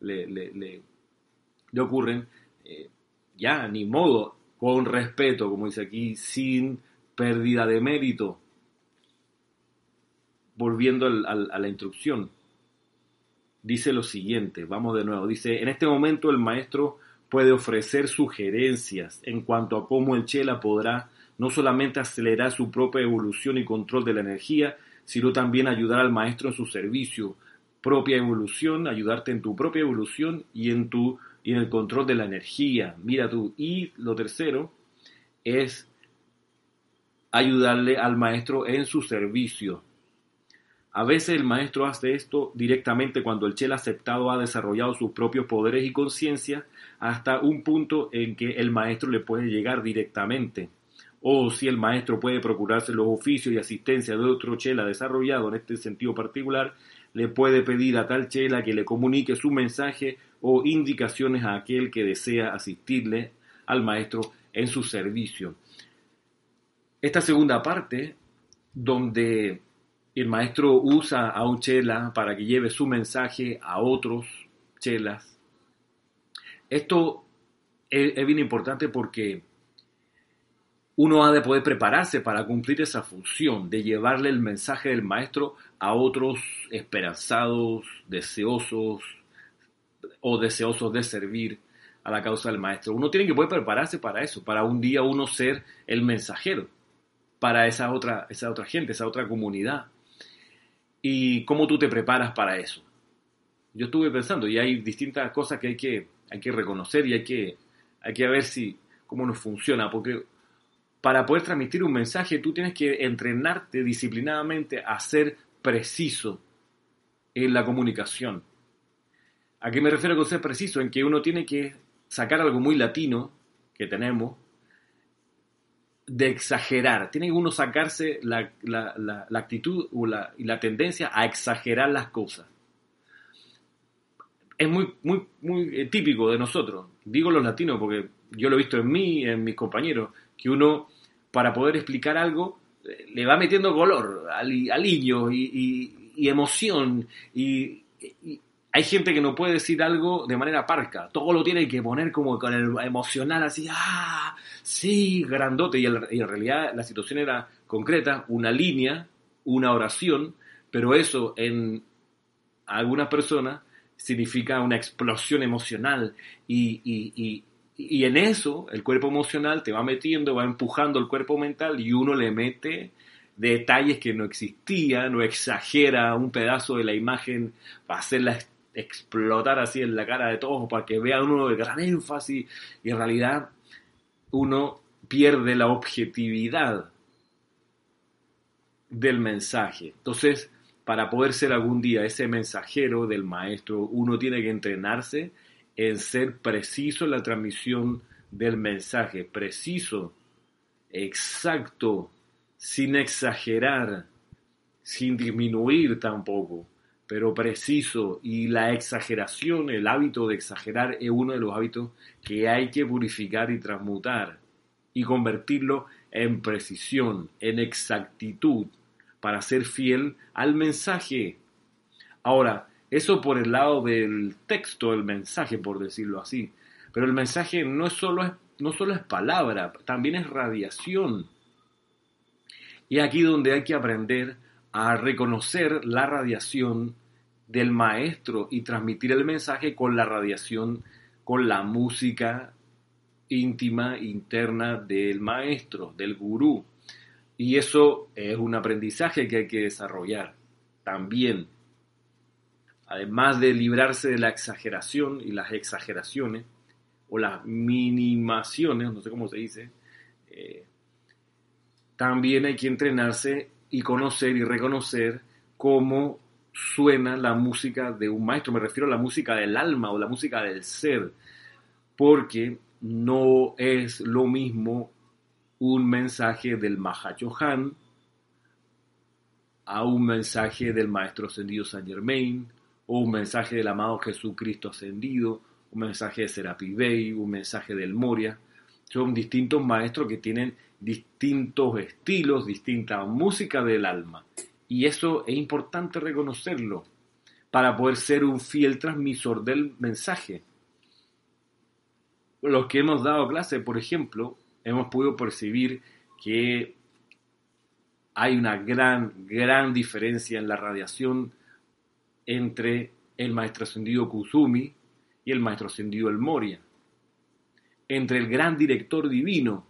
le, le le ocurren, eh, ya, ni modo, con respeto, como dice aquí, sin pérdida de mérito. Volviendo a la instrucción, dice lo siguiente, vamos de nuevo, dice, en este momento el maestro puede ofrecer sugerencias en cuanto a cómo el Chela podrá no solamente acelerar su propia evolución y control de la energía, sino también ayudar al maestro en su servicio, propia evolución, ayudarte en tu propia evolución y en tu y en el control de la energía. Mira tú. Y lo tercero es ayudarle al maestro en su servicio. A veces el maestro hace esto directamente cuando el chel aceptado ha desarrollado sus propios poderes y conciencia hasta un punto en que el maestro le puede llegar directamente. O si el maestro puede procurarse los oficios y asistencia de otro chela desarrollado en este sentido particular, le puede pedir a tal chela que le comunique su mensaje o indicaciones a aquel que desea asistirle al maestro en su servicio. Esta segunda parte, donde el maestro usa a un chela para que lleve su mensaje a otros chelas, esto es, bien importante porque uno ha de poder prepararse para cumplir esa función de llevarle el mensaje del maestro a otros esperanzados, deseosos o deseosos de servir a la causa del maestro. Uno tiene que poder prepararse para eso, para un día uno ser el mensajero para esa otra, esa otra gente, esa otra comunidad. ¿Y cómo tú te preparas para eso? Yo estuve pensando y hay distintas cosas que hay que, hay que reconocer y hay que, hay que ver si, cómo nos funciona, porque para poder transmitir un mensaje tú tienes que entrenarte disciplinadamente a ser preciso en la comunicación. ¿A qué me refiero con ser preciso? En que uno tiene que sacar algo muy latino que tenemos, de exagerar. Tiene que uno sacarse la, actitud y la tendencia a exagerar las cosas. Es muy, muy, muy eh, típico de nosotros. Digo los latinos porque yo lo he visto en mí, en mis compañeros, que uno, para poder explicar algo, le va metiendo color, al y, y, emoción. Y, hay gente que no puede decir algo de manera parca. Todo lo tiene que poner como con el emocional, así, ah, sí, grandote. Y, en realidad la situación era concreta, una línea, una oración, pero eso en algunas personas significa una explosión emocional y, y en eso el cuerpo emocional te va metiendo, va empujando el cuerpo mental y uno le mete detalles que no existían o exagera un pedazo de la imagen para hacerla explotar así en la cara de todos para que vean uno de gran énfasis y en realidad uno pierde la objetividad del mensaje. Entonces, para poder ser algún día ese mensajero del maestro, uno tiene que entrenarse en ser preciso en la transmisión del mensaje, preciso, exacto, sin exagerar, sin disminuir tampoco, pero preciso. Y la exageración, el hábito de exagerar es uno de los hábitos que hay que purificar y transmutar y convertirlo en precisión, en exactitud, para ser fiel al mensaje. Ahora, eso por el lado del texto, el mensaje, por decirlo así. Pero el mensaje no, es solo, no solo es palabra, también es radiación. Y aquí donde hay que aprender a reconocer la radiación del maestro y transmitir el mensaje con la radiación, con la música íntima, interna del maestro, del gurú. Y eso es un aprendizaje que hay que desarrollar también. Además de librarse de la exageración y las exageraciones, o las minimaciones, no sé cómo se dice, eh, también hay que entrenarse y conocer y reconocer cómo suena la música de un maestro. Me refiero a la música del alma o la música del ser, porque no es lo mismo un mensaje del Mahachohan a un mensaje del Maestro Ascendido San Germain, o un mensaje del amado Jesucristo Ascendido, un mensaje de Serapi Bey, un mensaje del Moria. Son distintos maestros que tienen distintos estilos, distinta música del alma. Y eso es importante reconocerlo para poder ser un fiel transmisor del mensaje. Los que hemos dado clase, por ejemplo, hemos podido percibir que hay una gran, gran diferencia en la radiación entre el maestro ascendido Kusumi y el maestro ascendido El Moria, entre el gran director divino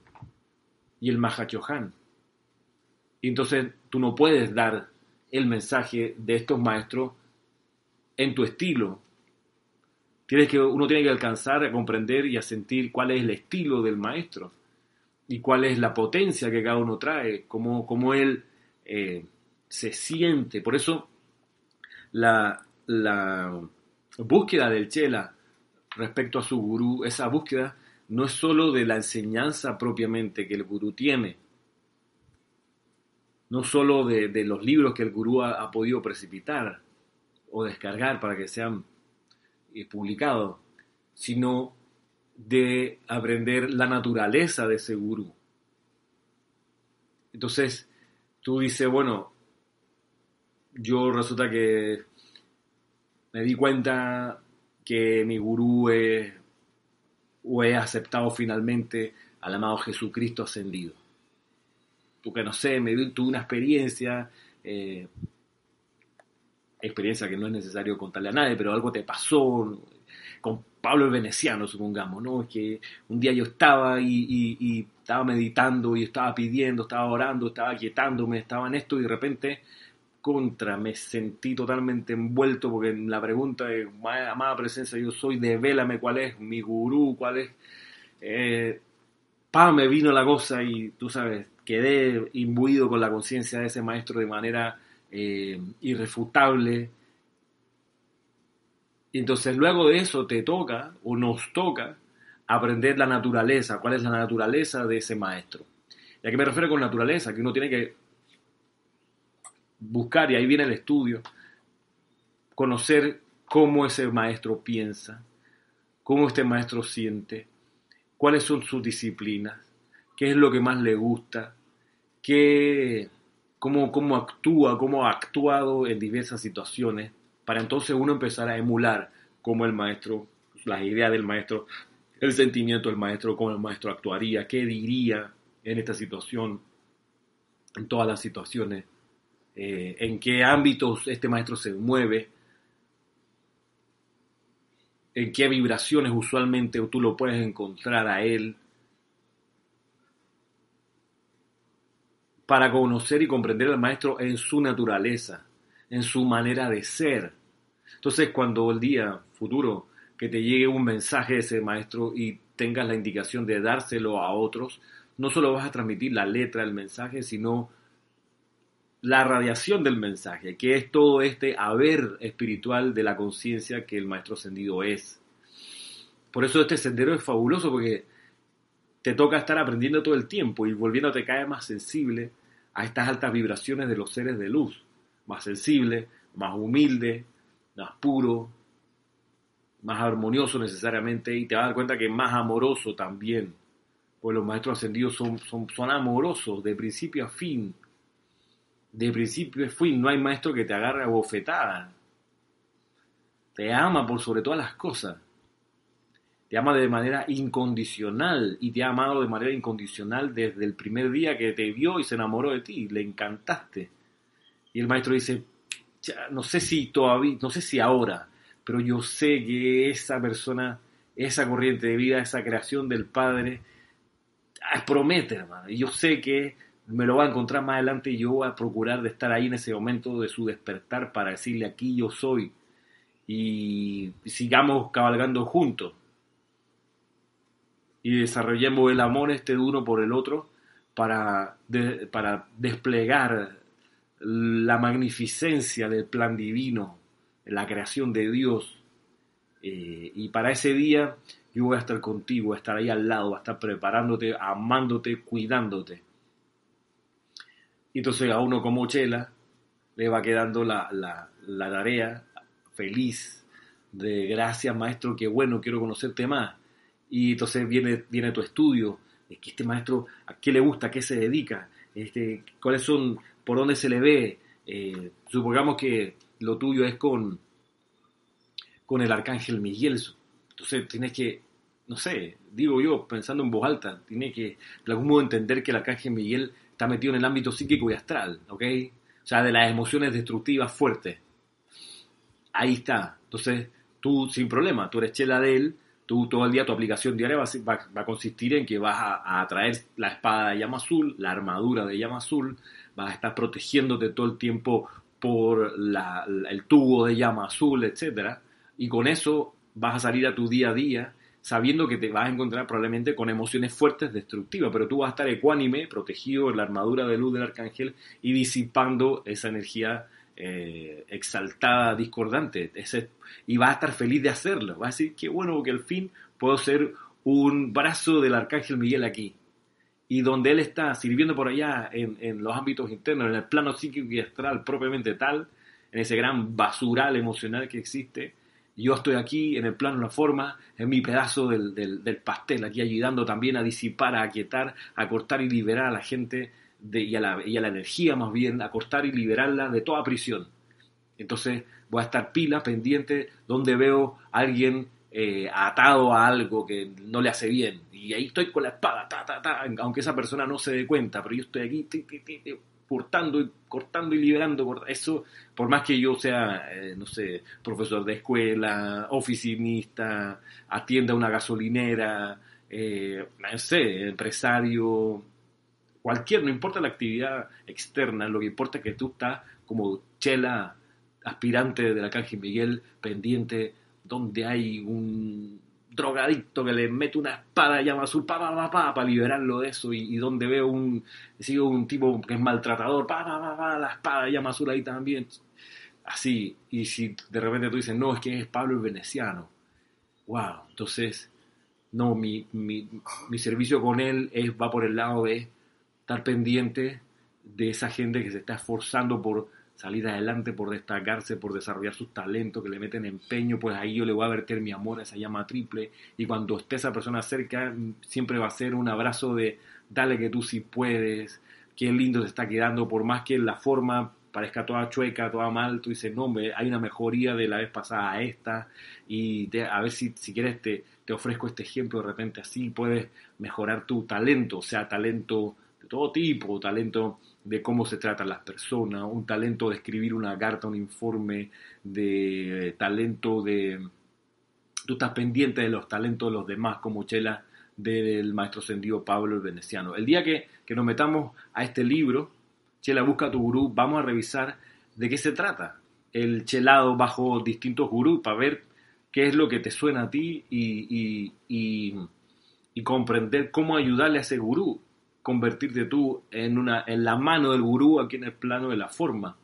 y el Mahachohan. Y entonces tú no puedes dar el mensaje de estos maestros en tu estilo. Tienes que, uno tiene que alcanzar a comprender y a sentir cuál es el estilo del maestro y cuál es la potencia que cada uno trae, cómo, cómo él eh, se siente. Por eso la, la búsqueda del Chela respecto a su gurú, esa búsqueda no es sólo de la enseñanza propiamente que el gurú tiene, no sólo de, los libros que el gurú ha, podido precipitar o descargar para que sean eh, publicados, sino de aprender la naturaleza de ese gurú. Entonces, tú dices, bueno, yo resulta que me di cuenta que mi gurú es, o he aceptado finalmente al amado Jesucristo ascendido. Tú que no sé, me tuve una experiencia, eh, experiencia que no es necesario contarle a nadie, pero algo te pasó con Pablo el Veneciano, supongamos, ¿no? Es que un día yo estaba y, estaba meditando y estaba pidiendo, estaba orando, estaba quietándome, estaba en esto y de repente contra, me sentí totalmente envuelto porque en la pregunta de amada presencia yo soy, devélame cuál es mi gurú, cuál es... Eh, pa, me vino la cosa y tú sabes, quedé imbuido con la conciencia de ese maestro de manera eh, irrefutable. Y entonces luego de eso te toca o nos toca aprender la naturaleza, cuál es la naturaleza de ese maestro. ¿Y a qué me refiero con naturaleza? Que uno tiene que buscar, y ahí viene el estudio, conocer cómo ese maestro piensa, cómo este maestro siente, cuáles son sus disciplinas, qué es lo que más le gusta, qué, cómo, cómo actúa, cómo ha actuado en diversas situaciones, para entonces uno empezar a emular cómo el maestro, las ideas del maestro, el sentimiento del maestro, cómo el maestro actuaría, qué diría en esta situación, en todas las situaciones eh, en qué ámbitos este maestro se mueve, en qué vibraciones usualmente tú lo puedes encontrar a él, para conocer y comprender al maestro en su naturaleza, en su manera de ser. Entonces, cuando el día futuro que te llegue un mensaje de ese maestro y tengas la indicación de dárselo a otros, no solo vas a transmitir la letra del mensaje, sino la radiación del mensaje, que es todo este haber espiritual de la conciencia que el maestro ascendido es. Por eso este sendero es fabuloso porque te toca estar aprendiendo todo el tiempo y volviéndote cada vez más sensible a estas altas vibraciones de los seres de luz, más sensible, más humilde, más puro, más armonioso necesariamente y te vas a dar cuenta que más amoroso también, Pues los maestros ascendidos son, son, son amorosos de principio a fin. De principio a fin, no hay maestro que te agarre a bofetada. Te ama por sobre todas las cosas. Te ama de manera incondicional y te ha amado de manera incondicional desde el primer día que te vio y se enamoró de ti, le encantaste. Y el maestro dice, no sé si todavía, no sé si ahora, pero yo sé que esa persona, esa corriente de vida, esa creación del Padre, ah, promete, hermano. Y yo sé que me lo va a encontrar más adelante y yo voy a procurar de estar ahí en ese momento de su despertar para decirle aquí yo soy y sigamos cabalgando juntos y desarrollemos el amor este uno por el otro para, para desplegar la magnificencia del plan divino, la creación de Dios. Eh, y para ese día yo voy a estar contigo, a estar ahí al lado, a estar preparándote, amándote, cuidándote. Y entonces a uno como Chela le va quedando la, la, tarea feliz de gracias maestro, qué bueno, quiero conocerte más y entonces viene, viene tu estudio, es que este maestro, ¿a qué le gusta? ¿A qué se dedica? Este, ¿Cuáles son, por dónde se le ve? Eh, supongamos que lo tuyo es con, con el arcángel Miguel. Entonces tienes que, no sé, digo yo, pensando en voz alta, tienes que de algún modo entender que el arcángel Miguel está metido en el ámbito psíquico y astral, ¿ok? O sea, de las emociones destructivas fuertes. Ahí está. Entonces, tú sin problema, tú eres chela de él, Tú todo el día, tu aplicación diaria va, a consistir en que vas a, atraer la espada de llama azul, la armadura de llama azul, vas a estar protegiéndote todo el tiempo por el tubo de llama azul, etc. Y con eso vas a salir a tu día a día sabiendo que te vas a encontrar probablemente con emociones fuertes destructivas, pero tú vas a estar ecuánime, protegido en la armadura de luz del arcángel y disipando esa energía eh, exaltada, discordante, y va a estar feliz de hacerlo, va a decir que bueno, que al fin puedo ser un brazo del arcángel Miguel aquí. Y donde él está sirviendo por allá en, en los ámbitos internos, en el plano psíquico y astral propiamente tal, en ese gran basural emocional que existe, yo estoy aquí en el plano de la forma, en mi pedazo del, del, del, pastel, aquí ayudando también a disipar, a aquietar, a cortar y liberar a la gente y, a la, la energía más bien, a cortar y liberarla de toda prisión. Entonces voy a estar pila, pendiente, donde veo a alguien eh, atado a algo que no le hace bien. Y ahí estoy con la espada, ta, ta, ta, aunque esa persona no se dé cuenta, pero yo estoy aquí cortando y cortando y liberando. Eso, por más que yo sea, eh, no sé, profesor de escuela, oficinista, atienda una gasolinera, eh, no sé, empresario, cualquier, no importa la actividad externa, lo que importa es que tú estás como chela aspirante de la Arcángel Miguel, pendiente, donde hay un drogadicto que le mete una espada llama azul pa, pa, pa, para liberarlo de eso. Y, donde veo un sigo un tipo que es maltratador pa, pa, pa, la espada llama azul ahí también. Así y si de repente tú dices no es que es Pablo el veneciano. Wow entonces no mi, mi, mi servicio con él es va por el lado de estar pendiente de esa gente que se está esforzando por salir adelante, por destacarse, por desarrollar sus talentos, que le meten empeño, pues ahí yo le voy a verter mi amor a esa llama triple. Y cuando esté esa persona cerca siempre va a ser un abrazo de dale que tú sí puedes, qué lindo te está quedando, por más que la forma parezca toda chueca, toda mal, tú dices, no, hay una mejoría de la vez pasada a esta y a ver si, si quieres te, te ofrezco este ejemplo, de repente así puedes mejorar tu talento, sea, talento todo tipo, talento de cómo se tratan las personas, un talento de escribir una carta, un informe, de talento de... Tú estás pendiente de los talentos de los demás, como Chela del maestro sendido Pablo el Veneciano. El día que, que nos metamos a este libro, Chela Busca tu Gurú, vamos a revisar de qué se trata el chelado bajo distintos gurús para ver qué es lo que te suena a ti y, y, y comprender cómo ayudarle a ese gurú convertirte tú en, una, en la mano del gurú aquí en el plano de la forma.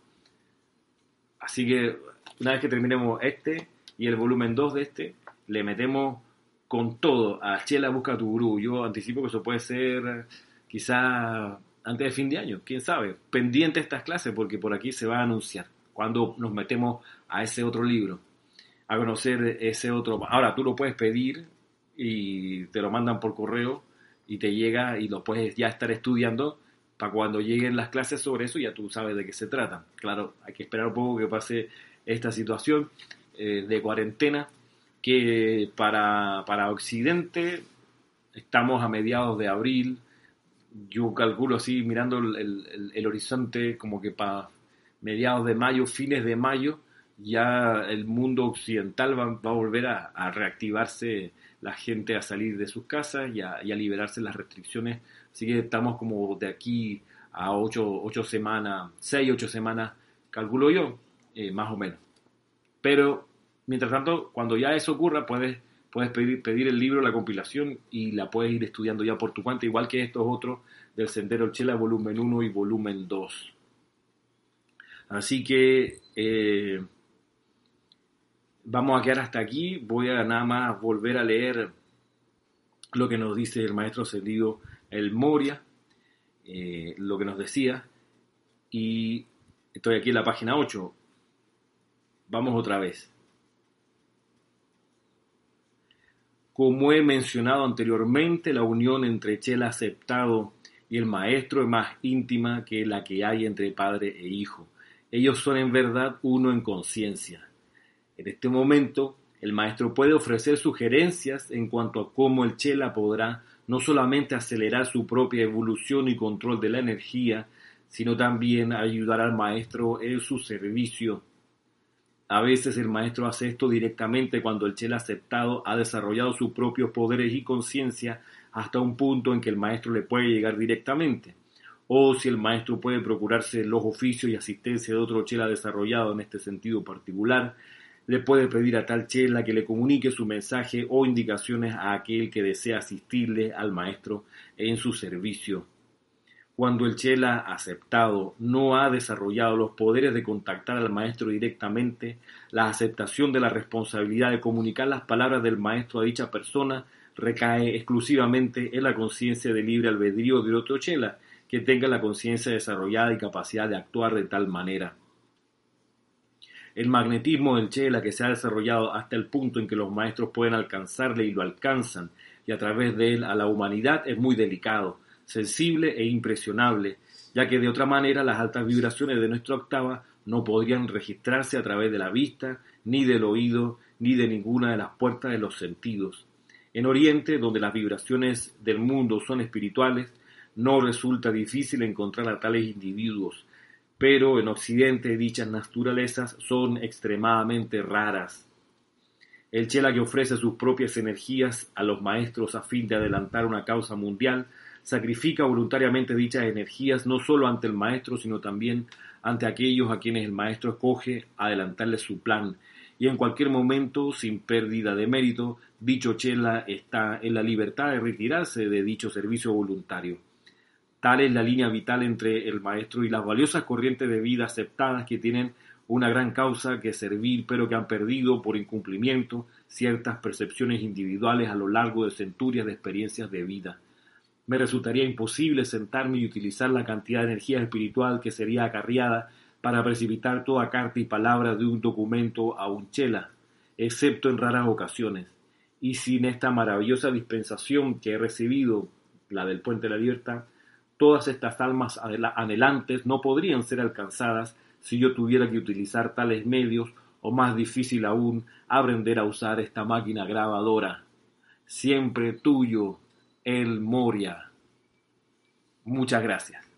Así que una vez que terminemos este y el volumen 2 de este, le metemos con todo a Chela Busca tu Gurú. Yo anticipo que eso puede ser quizá antes de fin de año, quién sabe. Pendiente estas clases porque por aquí se va a anunciar cuando nos metemos a ese otro libro, a conocer ese otro. Ahora tú lo puedes pedir y te lo mandan por correo y te llega y lo puedes ya estar estudiando para cuando lleguen las clases sobre eso ya tú sabes de qué se trata. Claro, hay que esperar un poco que pase esta situación eh, de cuarentena que para, para Occidente estamos a mediados de abril, yo calculo así mirando el, el horizonte como que para mediados de mayo, fines de mayo, ya el mundo occidental va, a volver a, reactivarse la gente a salir de sus casas y a, liberarse las restricciones. Así que estamos como de aquí a ocho, ocho semanas, seis, ocho semanas, calculo yo, eh, más o menos. Pero, mientras tanto, cuando ya eso ocurra, puedes, puedes pedir, pedir el libro, la compilación, y la puedes ir estudiando ya por tu cuenta, igual que estos otros del Sendero Chela, volumen 1 y volumen 2. Así que eh, vamos a quedar hasta aquí. Voy a nada más volver a leer lo que nos dice el maestro ascendido El Moria, eh, lo que nos decía. Y estoy aquí en la página 8. Vamos otra vez. Como he mencionado anteriormente, la unión entre Chela aceptado y el maestro es más íntima que la que hay entre padre e hijo. Ellos son en verdad uno en conciencia. En este momento, el maestro puede ofrecer sugerencias en cuanto a cómo el Chela podrá no solamente acelerar su propia evolución y control de la energía, sino también ayudar al maestro en su servicio. A veces el maestro hace esto directamente cuando el Chela aceptado ha desarrollado sus propios poderes y conciencia hasta un punto en que el maestro le puede llegar directamente. O si el maestro puede procurarse los oficios y asistencia de otro Chela desarrollado en este sentido particular, le puede pedir a tal chela que le comunique su mensaje o indicaciones a aquel que desea asistirle al maestro en su servicio. Cuando el chela aceptado no ha desarrollado los poderes de contactar al maestro directamente, la aceptación de la responsabilidad de comunicar las palabras del maestro a dicha persona recae exclusivamente en la conciencia de libre albedrío de otro chela, que tenga la conciencia desarrollada y capacidad de actuar de tal manera. El magnetismo del Chela que se ha desarrollado hasta el punto en que los maestros pueden alcanzarle y lo alcanzan, y a través de él a la humanidad es muy delicado, sensible e impresionable, ya que de otra manera las altas vibraciones de nuestra octava no podrían registrarse a través de la vista, ni del oído, ni de ninguna de las puertas de los sentidos. En Oriente, donde las vibraciones del mundo son espirituales, no resulta difícil encontrar a tales individuos, pero en Occidente dichas naturalezas son extremadamente raras. El Chela que ofrece sus propias energías a los maestros a fin de adelantar una causa mundial, sacrifica voluntariamente dichas energías no solo ante el maestro, sino también ante aquellos a quienes el maestro escoge adelantarles su plan, y en cualquier momento, sin pérdida de mérito, dicho Chela está en la libertad de retirarse de dicho servicio voluntario. Tal es la línea vital entre el maestro y las valiosas corrientes de vida aceptadas que tienen una gran causa que servir, pero que han perdido por incumplimiento ciertas percepciones individuales a lo largo de centurias de experiencias de vida. Me resultaría imposible sentarme y utilizar la cantidad de energía espiritual que sería acarreada para precipitar toda carta y palabra de un documento a un chela, excepto en raras ocasiones. Y sin esta maravillosa dispensación que he recibido, la del Puente de la Libertad, Todas estas almas anhelantes no podrían ser alcanzadas si yo tuviera que utilizar tales medios o más difícil aún, aprender a usar esta máquina grabadora. Siempre tuyo, El Moria. Muchas gracias.